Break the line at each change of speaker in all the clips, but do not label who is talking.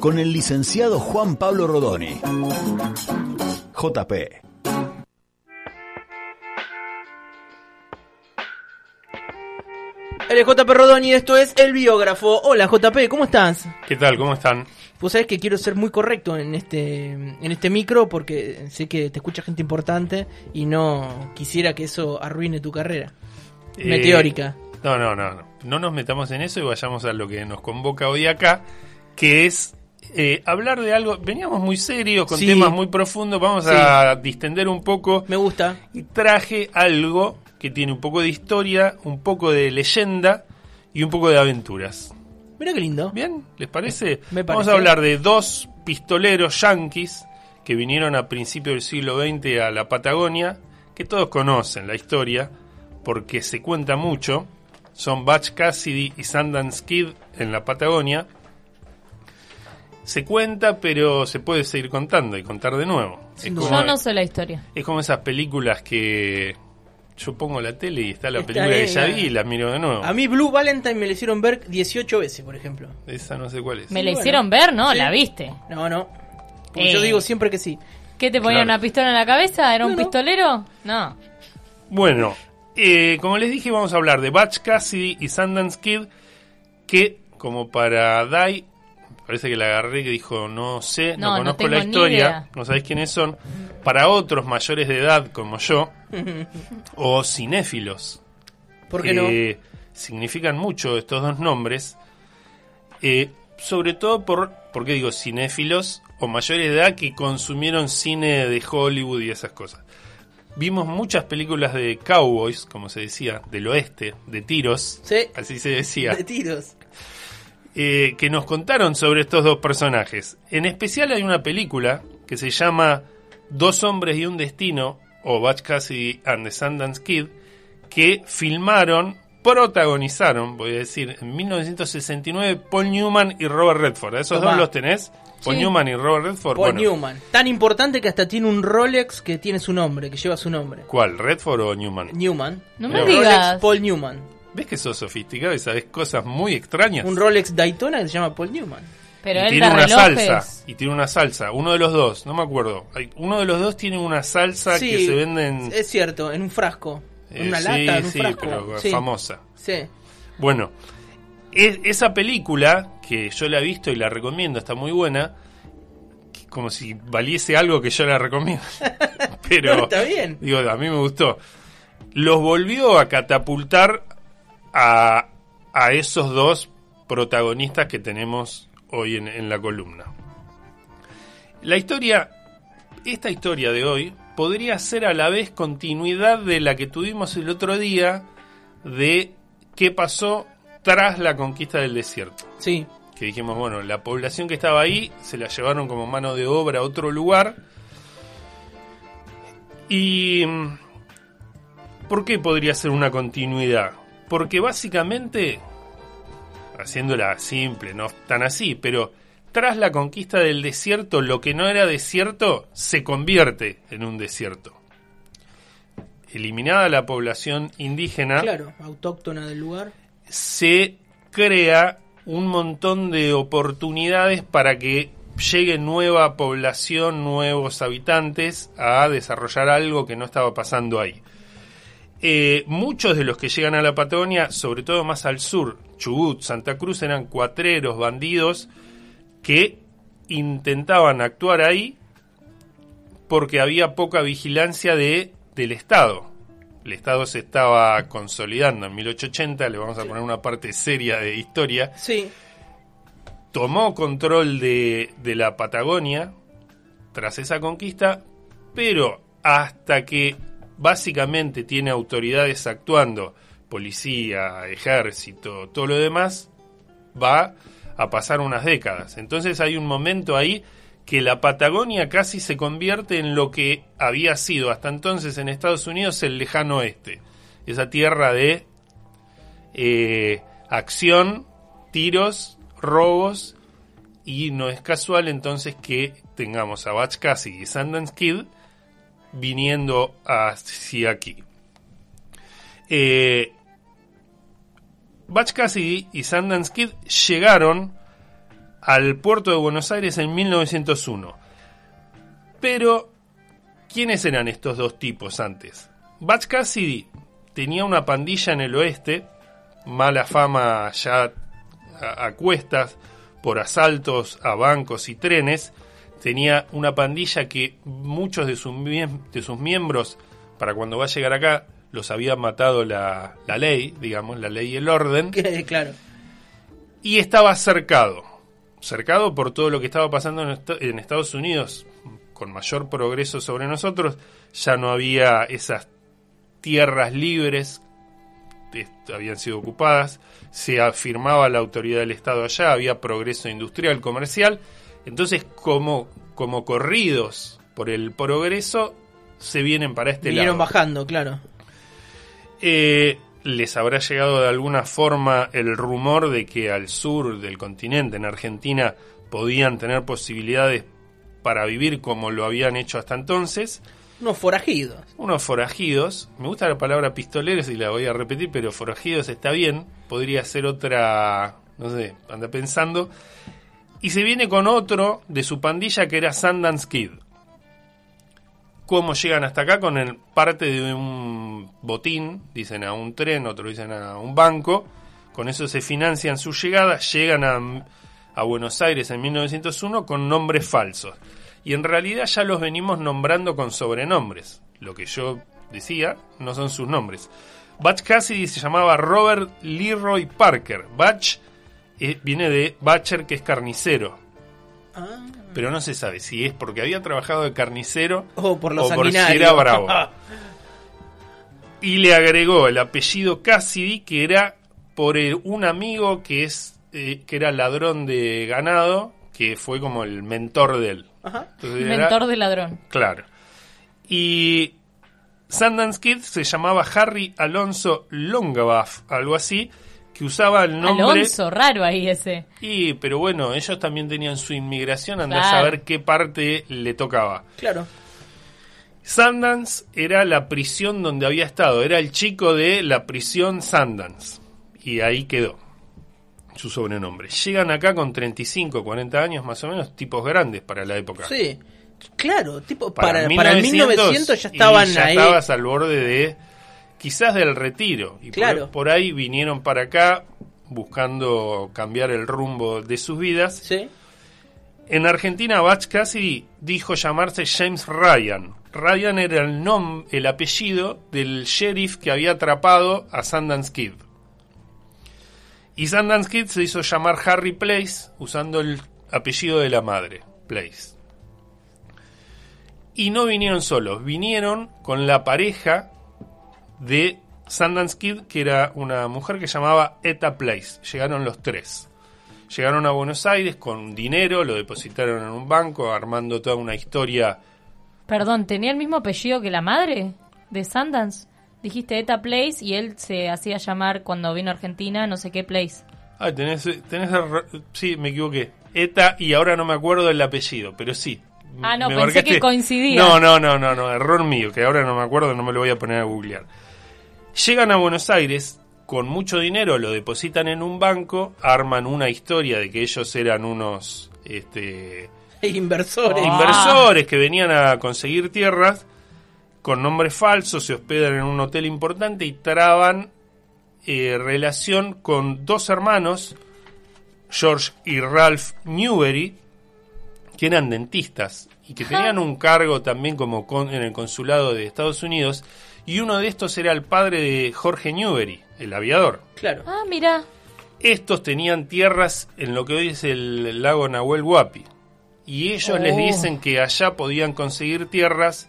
con el licenciado Juan Pablo Rodoni. JP.
Él es JP Rodoni y esto es El Biógrafo. Hola JP, ¿cómo estás?
¿Qué tal? ¿Cómo están?
Pues sabes que quiero ser muy correcto en este, en este micro porque sé que te escucha gente importante y no quisiera que eso arruine tu carrera.
Eh,
Meteórica.
No, no, no, no. No nos metamos en eso y vayamos a lo que nos convoca hoy acá, que es eh, hablar de algo. Veníamos muy serios, con
Sí.
temas muy profundos. Vamos
Sí.
a distender un poco.
Me gusta.
Y traje algo que tiene un poco de historia, un poco de leyenda y un poco de aventuras.
Mira qué lindo.
¿Bien? ¿Les parece?
Me
Vamos
parece.
a hablar de dos pistoleros yanquis que vinieron a principios del siglo XX a la Patagonia, que todos conocen la historia porque se cuenta mucho. Son Butch Cassidy y Sundance Kid en la Patagonia. Se cuenta, pero se puede seguir contando y contar de nuevo. Es como.
Yo no sé la historia.
es como esas películas que yo pongo la tele y está la
Está
película
ahí,
que ya vi y la miro de nuevo.
A mí Blue Valentine me lo hicieron ver 18 veces, por ejemplo.
Esa no sé cuál es.
¿Me la
bueno.
hicieron ver? No,
Sí.
la viste.
No, no. Porque
Eh.
yo digo siempre que sí.
¿Qué te ponían
Claro.
una pistola en la cabeza? ¿Era un
No,
pistolero? No.
Bueno, eh, como les dije, vamos a hablar de Butch Cassidy y Sundance Kid, que como para Dai, parece que la agarré que dijo, no sé, no,
No, no
conozco la historia, no sabéis quiénes son. Para otros mayores de edad como yo, o cinéfilos,
¿Por qué no?
que significan mucho estos dos nombres, eh, sobre todo por, ¿por qué digo cinéfilos o mayores de edad que consumieron cine de Hollywood y esas cosas? Vimos muchas películas de cowboys, como se decía, del oeste, de tiros,
Sí.
así se decía,
De tiros.
Eh, que nos contaron sobre estos dos personajes. En especial hay una película que se llama Dos hombres y un destino, o Butch Cassidy and the Sundance Kid, que filmaron, protagonizaron, voy a decir, en 1969 Paul Newman y Robert Redford. ¿A esos
Tomá.
dos los tenés? Paul
Sí.
Newman y Robert Redford.
Paul
Bueno,
Newman. Tan importante que hasta tiene un Rolex que tiene su nombre, que lleva su nombre.
¿Cuál? ¿Redford o Newman?
Newman.
No
me
digas.
Paul Newman.
¿Ves que sos sofisticado y sabes cosas muy extrañas?
Un Rolex Daytona que se llama Paul Newman.
Pero
y
él
tiene una
relojes.
salsa. Y tiene una salsa. Uno de los dos, no me acuerdo. Hay- uno de los dos tiene una salsa
Sí,
que se vende en.
Es cierto, en un frasco. En
eh,
una
sí,
lata, en un
sí,
frasco.
pero
Sí,
famosa.
sí.
Bueno, es- esa película, que yo la he visto y la recomiendo, está muy buena. Como si valiese algo que yo la recomiendo. pero.
No, está bien.
Digo, a mí me gustó. Los volvió a catapultar a, a esos dos protagonistas que tenemos hoy en, en la columna. La historia, esta historia de hoy, podría ser a la vez continuidad de la que tuvimos el otro día de qué pasó tras la conquista del desierto
Sí.
que dijimos, bueno, la población que estaba ahí se la llevaron como mano de obra a otro lugar. ¿Y por qué podría ser una continuidad? Porque básicamente, haciéndola simple, no tan así, pero tras la conquista del desierto, lo que no era desierto se convierte en un desierto. Eliminada la población indígena,
Claro, autóctona del lugar.
se crea un montón de oportunidades para que llegue nueva población, nuevos habitantes a desarrollar algo que no estaba pasando ahí. Eh, muchos de los que llegan a la Patagonia, sobre todo más al sur, Chubut, Santa Cruz, eran cuatreros, bandidos, que intentaban actuar ahí porque había poca vigilancia de, del Estado. El Estado se estaba consolidando en 1880, le vamos a poner una parte seria de historia.
Sí.
Tomó control de, de la Patagonia tras esa conquista, pero hasta que básicamente tiene autoridades actuando, policía, ejército, todo lo demás, va a pasar unas décadas. Entonces hay un momento ahí que la Patagonia casi se convierte en lo que había sido hasta entonces en Estados Unidos el lejano oeste. Esa tierra de eh, acción, tiros, robos, y no es casual entonces que tengamos a Batch Cassidy y Sundance Kid viniendo hacia aquí. Eh, Batch Cassidy y Sundance llegaron al puerto de Buenos Aires en 1901. Pero, ¿quiénes eran estos dos tipos antes? Batch Cassidy tenía una pandilla en el oeste, mala fama ya a cuestas por asaltos a bancos y trenes. Tenía una pandilla que muchos de sus, de sus miembros, para cuando va a llegar acá, los había matado la, la ley, digamos, la ley y el orden
Que, claro.
y estaba cercado. Cercado por todo lo que estaba pasando en, est- en Estados Unidos, con mayor progreso sobre nosotros. Ya no había esas tierras libres, habían sido ocupadas. Se afirmaba la autoridad del Estado allá, había progreso industrial, comercial. Entonces, como, como corridos por el progreso, se vienen para este
Vinieron
lado.
bajando, claro.
Eh, les habrá llegado de alguna forma el rumor de que al sur del continente, en Argentina, podían tener posibilidades para vivir como lo habían hecho hasta entonces.
Unos forajidos.
Unos forajidos, me gusta la palabra pistoleros y la voy a repetir, pero forajidos está bien, podría ser otra, no sé, anda pensando. Y se viene con otro de su pandilla que era Sundance Kid. ¿Cómo llegan hasta acá? Con el parte de un botín, dicen a un tren, otros dicen a un banco. Con eso se financian su llegada, llegan a, a Buenos Aires en 1901 con nombres falsos. Y en realidad ya los venimos nombrando con sobrenombres. Lo que yo decía no son sus nombres. Batch Cassidy se llamaba Robert Leroy Parker. Batch eh, viene de Batcher, que es carnicero.
Ah.
Pero no se sabe si es porque había trabajado de carnicero
Oh, por lo
o por si era bravo. y le agregó el apellido Cassidy, que era por el- un amigo que es eh, que era ladrón de ganado, que fue como el mentor de él.
Ajá.
Entonces era-
Mentor de ladrón.
Claro. Y Sundance Kid se llamaba Harry Alonso Longabaff, algo así, que usaba el nombre.
Alonso, raro ahí ese.
Y, pero bueno, ellos también tenían su inmigración, anda a
Claro.
saber qué parte le tocaba.
Claro.
Sundance era la prisión donde había estado, era el chico de la prisión Sundance. Y ahí quedó su sobrenombre. Llegan acá con 35, 40 años más o menos, tipos grandes para la época.
Sí. Claro, tipo, para, para el 1900 ya
y
estaban
ya
ahí.
estabas al borde de quizás del retiro. Y por-
Claro.
por, ahí vinieron para acá buscando cambiar el rumbo de sus vidas.
Sí.
en Argentina Batch Cassidy dijo llamarse James Ryan. Ryan era el nom el apellido del sheriff que había atrapado a Sundance Kid. Y Sundance Kid se hizo llamar Harry Place usando el apellido de la madre Place. Y no vinieron solos, vinieron con la pareja de Sundance Kid, que era una mujer que llamaba Eta Place. Llegaron los tres. Llegaron a Buenos Aires con dinero, lo depositaron en un banco, armando toda una historia.
Perdón, ¿tenía el mismo apellido que la madre de Sundance? Dijiste Eta Place y él se hacía llamar cuando vino a Argentina no sé qué Place.
Ah, tenés, tenés sí, me equivoqué. Eta y ahora no me acuerdo del apellido, pero sí.
Ah, no,
Me
pensé
marcaste-
que coincidía.
No, no, no, no, no, error mío, que ahora no me acuerdo, no me lo voy a poner a googlear. Llegan a Buenos Aires con mucho dinero, lo depositan en un banco, arman una historia de que ellos eran unos este,
Inversores.
Inversores que venían a conseguir tierras con nombres falsos, se hospedan en un hotel importante y traban eh, relación con dos hermanos, George y Ralph Newbery, que eran dentistas y que tenían un cargo también como con- en el consulado de Estados Unidos, y uno de estos era el padre de Jorge Newbery, el aviador.
Claro.
Ah, mira.
Estos tenían tierras en lo que hoy es el lago Nahuel Huapi. Y ellos les
Oh.
dicen que allá podían conseguir tierras,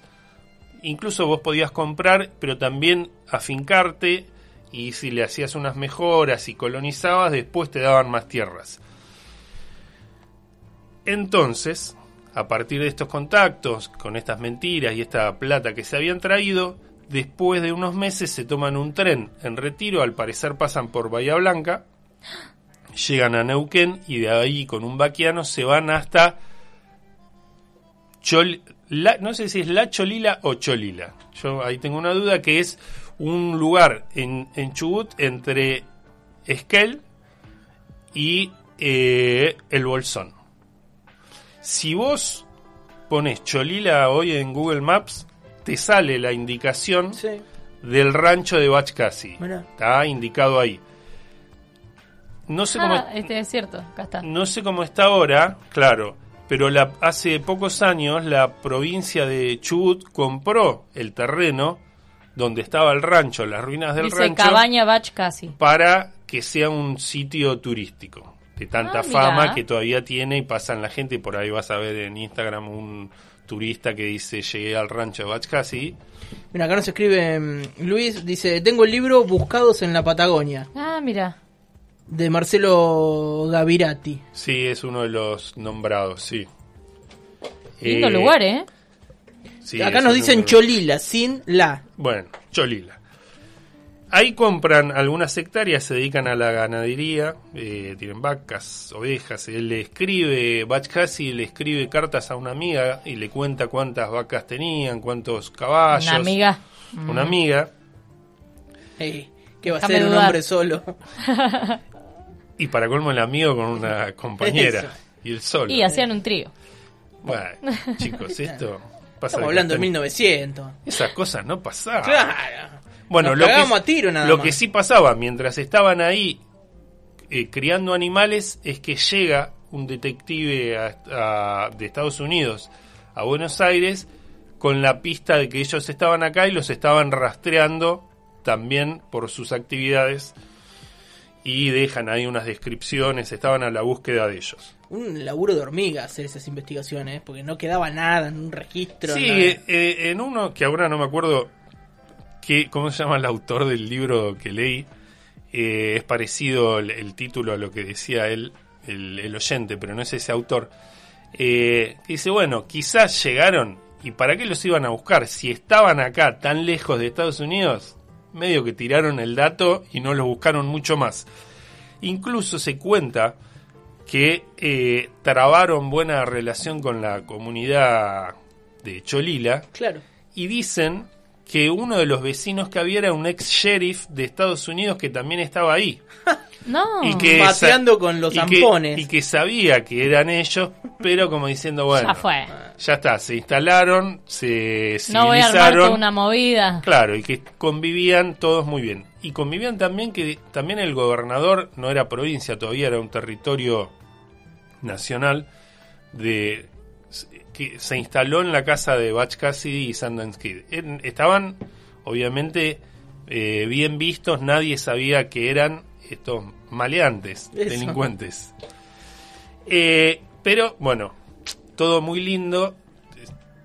incluso vos podías comprar, pero también afincarte y si le hacías unas mejoras y colonizabas, después te daban más tierras. Entonces, a partir de estos contactos, con estas mentiras y esta plata que se habían traído, después de unos meses se toman un tren en retiro, al parecer pasan por Bahía Blanca, llegan a Neuquén y de ahí con un vaquiano se van hasta Chol, no sé si es La Cholila o Cholila. Yo ahí tengo una duda que es un lugar en, en Chubut entre Esquel y eh, el Bolsón. Si vos pones Cholila hoy en Google Maps, te sale la indicación
Sí.
del rancho de Bachcasi. Está indicado ahí. No sé cómo
Ah, este es cierto, acá está.
no sé cómo está ahora, claro, pero la, hace pocos años la provincia de Chubut compró el terreno donde estaba el rancho, las ruinas del
Dice
rancho,
Cabaña
para que sea un sitio turístico de tanta
Ah,
fama que todavía tiene y pasan la gente. y Por ahí vas a ver en Instagram un turista que dice llegué al rancho de Bachcasi.
Mira, acá nos escribe mm, Luis, dice, tengo el libro Buscados en la Patagonia,
Ah, mira.
de Marcelo Gavirati.
Sí, es uno de los nombrados, sí.
Lindo
Eh,
lugar, ¿eh?
sí,
acá nos dicen Cholila, sin la.
Bueno, Cholila. Ahí compran algunas hectáreas, se dedican a la ganadería, eh, tienen vacas, ovejas. Él le escribe, Bachcasi le escribe cartas a una amiga y le cuenta cuántas vacas tenían, cuántos caballos.
Una amiga.
Una amiga.
Que va a ser un hombre solo.
Y para colmo el amigo con una compañera.
Eso.
Y el solo.
Y hacían un trío.
Bueno, chicos, esto pasa
Estamos hablando de
que
1900.
Esas cosas no pasaban.
Claro.
Bueno, lo, que,
cagamos a tiro nada
lo
más.
que sí pasaba mientras estaban ahí eh, criando animales es que llega un detective a- a- de Estados Unidos a Buenos Aires con la pista de que ellos estaban acá y los estaban rastreando también por sus actividades y dejan ahí unas descripciones, estaban a la búsqueda de ellos.
Un laburo de hormiga hacer esas investigaciones, porque no quedaba nada en un registro.
Sí, eh, eh, en uno que ahora no me acuerdo que, cómo se llama el autor del libro que leí, eh, es parecido el, el título a lo que decía él, el, el oyente, pero no es ese autor. Eh, dice, bueno, quizás llegaron, ¿y para qué los iban a buscar? Si estaban acá tan lejos de Estados Unidos, medio que tiraron el dato y no los buscaron mucho más. Incluso se cuenta que eh, trabaron buena relación con la comunidad de Cholila
Claro.
y dicen que uno de los vecinos que había era un ex sheriff de Estados Unidos que también estaba ahí.
No.
Y que
Pateando con los
y que-
zampones.
y que sabía que eran ellos, pero como diciendo, bueno,
ya fue.
ya está, se instalaron, se
No voy a armar
civilizaron.
toda una movida.
Claro, y que convivían todos muy bien. Y convivían también que también el gobernador no era provincia, todavía era un territorio nacional de que se instaló en la casa de Butch Cassidy y Sundance Kid. En- Estaban obviamente eh, bien vistos, nadie sabía que eran estos maleantes,
Eso.
delincuentes. Eh, pero bueno, todo muy lindo,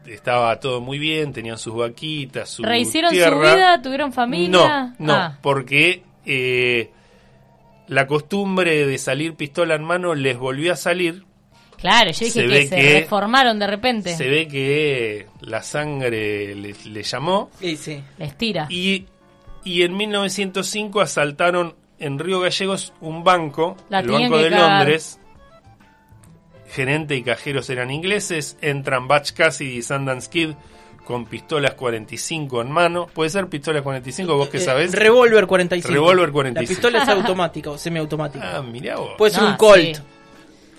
estaba todo muy bien, tenían sus vaquitas, su
¿Rehicieron su vida? ¿Tuvieron familia?
No, no,
Ah.
porque eh, la costumbre de salir pistola en mano les volvió a salir.
Claro, yo dije
Se
que
ve
se
que-
reformaron de repente.
Se ve que la sangre le, le llamó
Sí, sí.
Les tira.
y, y en 1905 asaltaron en Río Gallegos un banco,
La
el Banco de
cagar.
Londres. Gerente y cajeros eran ingleses. Entran Batch Cassidy y Sundance Kid con pistolas 45 en mano. ¿Puede ser pistolas 45? ¿Vos qué
Eh,
sabés?
Revólver 45.
Revólver 45.
La pistola es automática o semiautomática.
Ah, mirá vos.
Puede ser
No,
un Colt.
sí.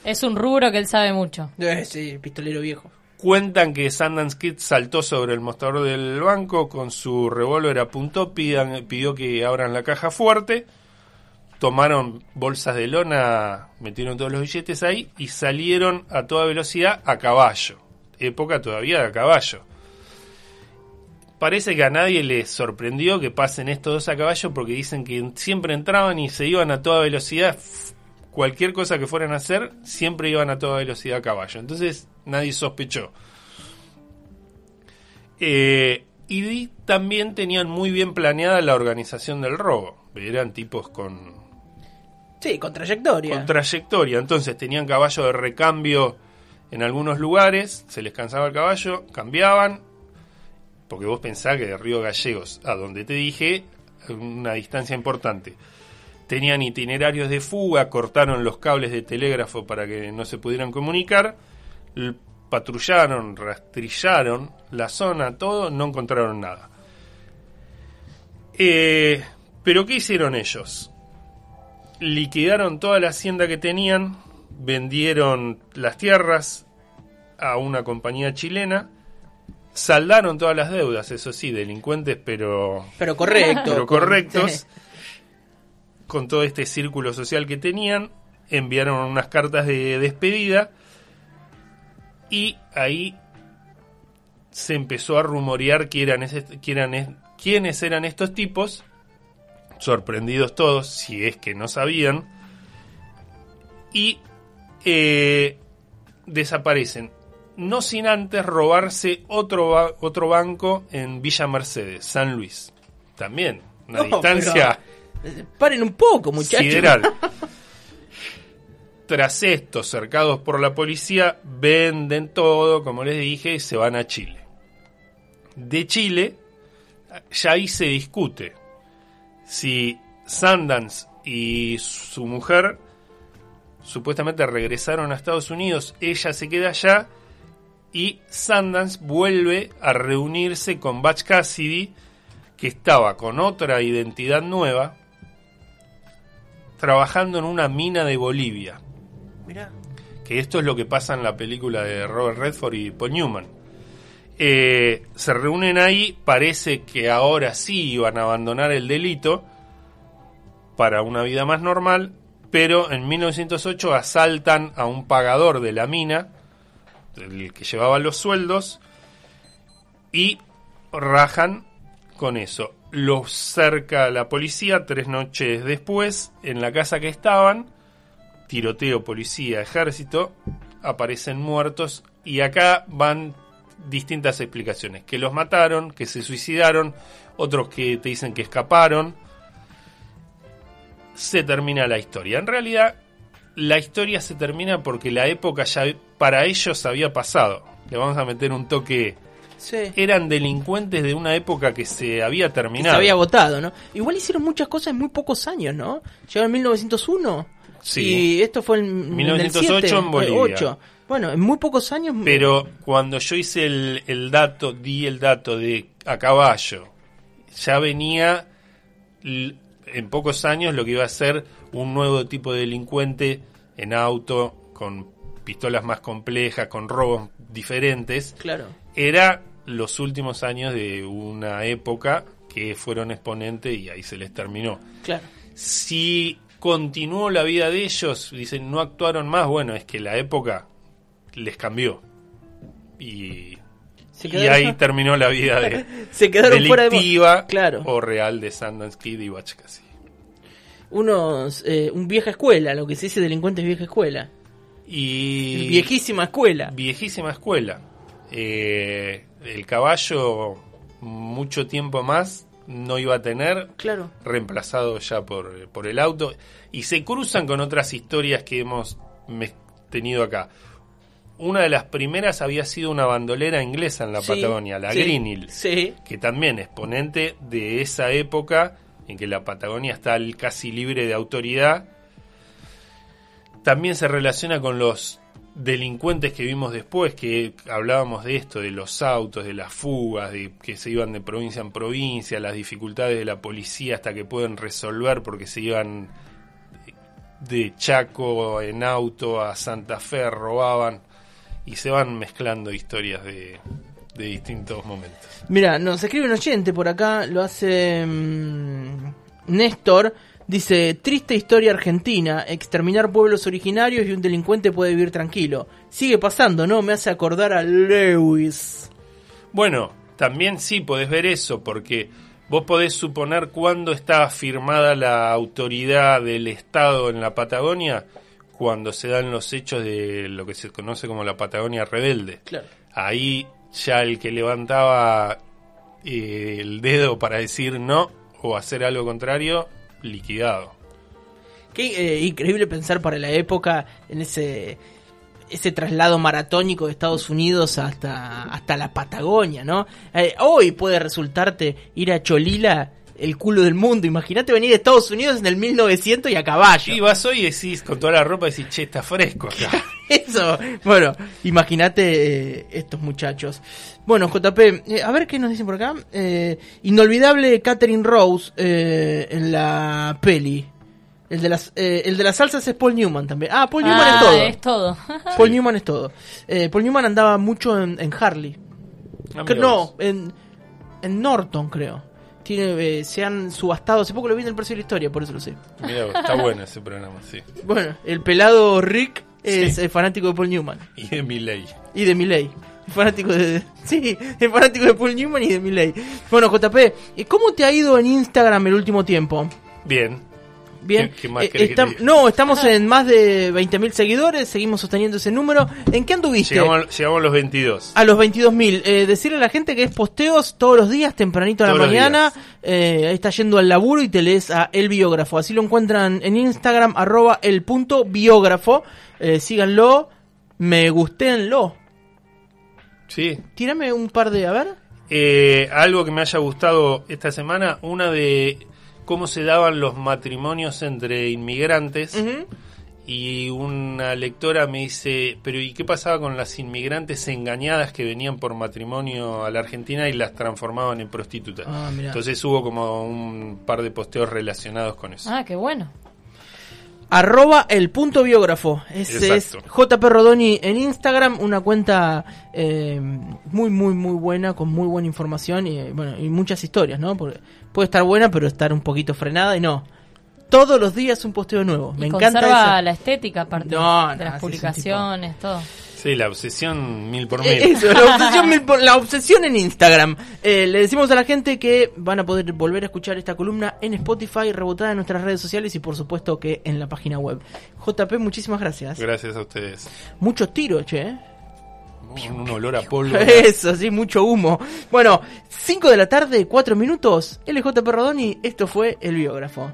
Es un rubro que él sabe mucho.
Eh, sí, pistolero viejo.
Cuentan que Sundance Kid saltó sobre el mostrador del banco con su revólver, apuntó, pidan- pidió que abran la caja fuerte, tomaron bolsas de lona, metieron todos los billetes ahí y salieron a toda velocidad a caballo. Época todavía de a caballo. Parece que a nadie le sorprendió que pasen estos dos a caballo porque dicen que siempre entraban y se iban a toda velocidad. Cualquier cosa que fueran a hacer, siempre iban a toda velocidad a caballo. Entonces nadie sospechó. Eh, y también tenían muy bien planeada la organización del robo. Eran tipos con,
Sí, con trayectoria.
con trayectoria. Entonces tenían caballo de recambio en algunos lugares, se les cansaba el caballo, cambiaban, porque vos pensás que de Río Gallegos a donde te dije, una distancia importante. Tenían itinerarios de fuga, cortaron los cables de telégrafo para que no se pudieran comunicar, patrullaron, rastrillaron la zona, todo, no encontraron nada. Eh, Pero ¿qué hicieron ellos? Liquidaron toda la hacienda que tenían, vendieron las tierras a una compañía chilena, saldaron todas las deudas, eso sí, delincuentes, pero
Pero correcto.
pero correctos,
sí.
Con todo este círculo social que tenían, enviaron unas cartas de despedida y ahí se empezó a rumorear que eran ese- que eran es- quiénes eran estos tipos, sorprendidos todos, si es que no sabían, y eh, desaparecen. No sin antes robarse otro, otro banco en Villa Mercedes, San Luis. También, una
No,
distancia
Paren un poco, muchachos.
sideral. Tras esto, cercados por la policía, venden todo, como les dije, y se van a Chile. De Chile, ya ahí se discute si Sundance y su mujer supuestamente regresaron a Estados Unidos, ella se queda allá y Sundance vuelve a reunirse con Batch Cassidy, que estaba con otra identidad nueva, trabajando en una mina de Bolivia.
Mirá.
Que esto es lo que pasa en la película de Robert Redford y Paul Newman. Eh, se reúnen ahí, parece que ahora sí iban a abandonar el delito para una vida más normal, pero en 1908 asaltan a un pagador de la mina, el que llevaba los sueldos, y rajan con eso. Los cerca la policía tres noches después, en la casa que estaban, tiroteo, policía, ejército, aparecen muertos y acá van distintas explicaciones, que los mataron, que se suicidaron, otros que te dicen que escaparon. Se termina la historia. En realidad, la historia se termina porque la época ya para ellos había pasado. Le vamos a meter un toque.
Sí.
Eran delincuentes de una época que se había
Y se
terminado.
había agotado, ¿no? Igual hicieron muchas cosas en muy pocos años, ¿no? Llegaron en 1901.
Sí.
Y esto fue en
1908
en, el 7,
en Bolivia.
8. Bueno, en muy pocos años.
Pero cuando yo hice el, el dato, di el dato de a caballo, ya venía en pocos años lo que iba a ser un nuevo tipo de delincuente en auto, con pistolas más complejas, con robos diferentes.
Claro.
Era los últimos años de una época que fueron exponente y ahí se les terminó.
Claro.
Si continuó la vida de ellos, dicen, no actuaron más, bueno, es que la época les cambió. Y, y ahí terminó la vida de
Se quedaron fuera de. Claro.
o real de Sundance Kid y Cassidy.
Unos. eh, un vieja escuela, lo que se dice delincuentes vieja escuela.
Y
Viejísima escuela.
viejísima escuela. Eh, el caballo mucho tiempo más no iba a tener,
Claro.
reemplazado ya por, por el auto, y se cruzan con otras historias que hemos tenido acá. Una de las primeras había sido una bandolera inglesa en la
Sí,
Patagonia, la
sí,
Greenhill,
Sí.
que también exponente de esa época en que la Patagonia está casi libre de autoridad. También se relaciona con los delincuentes que vimos después, que hablábamos de esto, de los autos, de las fugas, de que se iban de provincia en provincia, las dificultades de la policía hasta que pueden resolver porque se iban de Chaco en auto a Santa Fe, robaban y se van mezclando historias de, de distintos momentos.
Mira, nos escribe un oyente por acá, lo hace mm, Néstor. Dice, triste historia argentina, exterminar pueblos originarios y un delincuente puede vivir tranquilo. Sigue pasando, ¿no? Me hace acordar a Lewis.
Bueno, también sí podés ver eso, porque vos podés suponer cuándo está firmada la autoridad del Estado en la Patagonia, cuando se dan los hechos de lo que se conoce como la Patagonia rebelde.
Claro.
Ahí ya el que levantaba eh, el dedo para decir no o hacer algo contrario, liquidado.
Qué eh, increíble pensar para la época en ese ese traslado maratónico de Estados Unidos hasta, hasta la Patagonia, ¿no? Eh, hoy puede resultarte ir a Cholila el culo del mundo. Imagínate venir de Estados Unidos en el 1900 y a caballo.
Y vas hoy y decís, con toda la ropa, decís, che, está fresco acá.
Eso, bueno, imagínate eh, estos muchachos. Bueno, JP, eh, a ver qué nos dicen por acá. Eh, inolvidable Catherine Rose eh, en la peli. El de, las, eh, el de las salsas es Paul Newman también. Ah, Paul Newman
Ah,
es todo.
es todo.
Paul Newman es todo. Eh, Paul Newman andaba mucho en, en Harley.
Ah,
Que- no, en, en Norton creo. Tiene, eh, se han subastado. Hace poco lo vi en el precio de la historia, por eso lo sé.
Mirá está bueno ese programa, sí.
Bueno, el pelado Rick es
Sí.
fanático de Paul Newman.
Y de Miley.
Y de Milley. Fanático de. Sí, es fanático de Paul Newman y de Milley. Bueno, JP, ¿y ¿cómo te ha ido en Instagram el último tiempo?
Bien.
Bien.
¿Qué- qué más
Eh, estam- no, estamos en más de 20.000 seguidores, seguimos sosteniendo ese número. ¿En qué anduviste?
Llegamos, a- llegamos a los 22.
A los 22.000. Eh, decirle a la gente que es posteos todos los días, tempranito a la
Todos
mañana. Eh, ahí está yendo al laburo y te lees a El Biógrafo. Así lo encuentran en Instagram, arroba el punto biógrafo. Eh, síganlo, me gustéenlo.
Sí.
Tírame un par de, a ver.
Eh, algo que me haya gustado esta semana, una de cómo se daban los matrimonios entre inmigrantes. Y una lectora me dice, pero ¿y qué pasaba con las inmigrantes engañadas que venían por matrimonio a la Argentina y las transformaban en prostitutas?
Ah.
Entonces hubo como un par de posteos relacionados con eso.
Ah, qué bueno.
Arroba el punto biógrafo. Ese
Exacto.
es JP Rodoni en Instagram, una cuenta eh, muy, muy, muy buena, con muy buena información y, eh, bueno, y muchas historias, ¿no? Porque puede estar buena, pero estar un poquito frenada y no. Todos los días un posteo nuevo. Me encanta
conserva la estética aparte
No,
de
no,
las
es
publicaciones, todo.
Sí, la obsesión mil por mil.
Eh, Eso, la obsesión, mil por- la obsesión en Instagram. Eh, le decimos a la gente que van a poder volver a escuchar esta columna en Spotify, rebotada en nuestras redes sociales y por supuesto que en la página web. JP, muchísimas gracias.
Gracias a ustedes.
Muchos tiros, che. ¿eh?
Un olor a polvo.
Eso, sí, mucho humo. Bueno, 5 de la tarde, 4 minutos. LJ Perrodoni, esto fue El Biógrafo.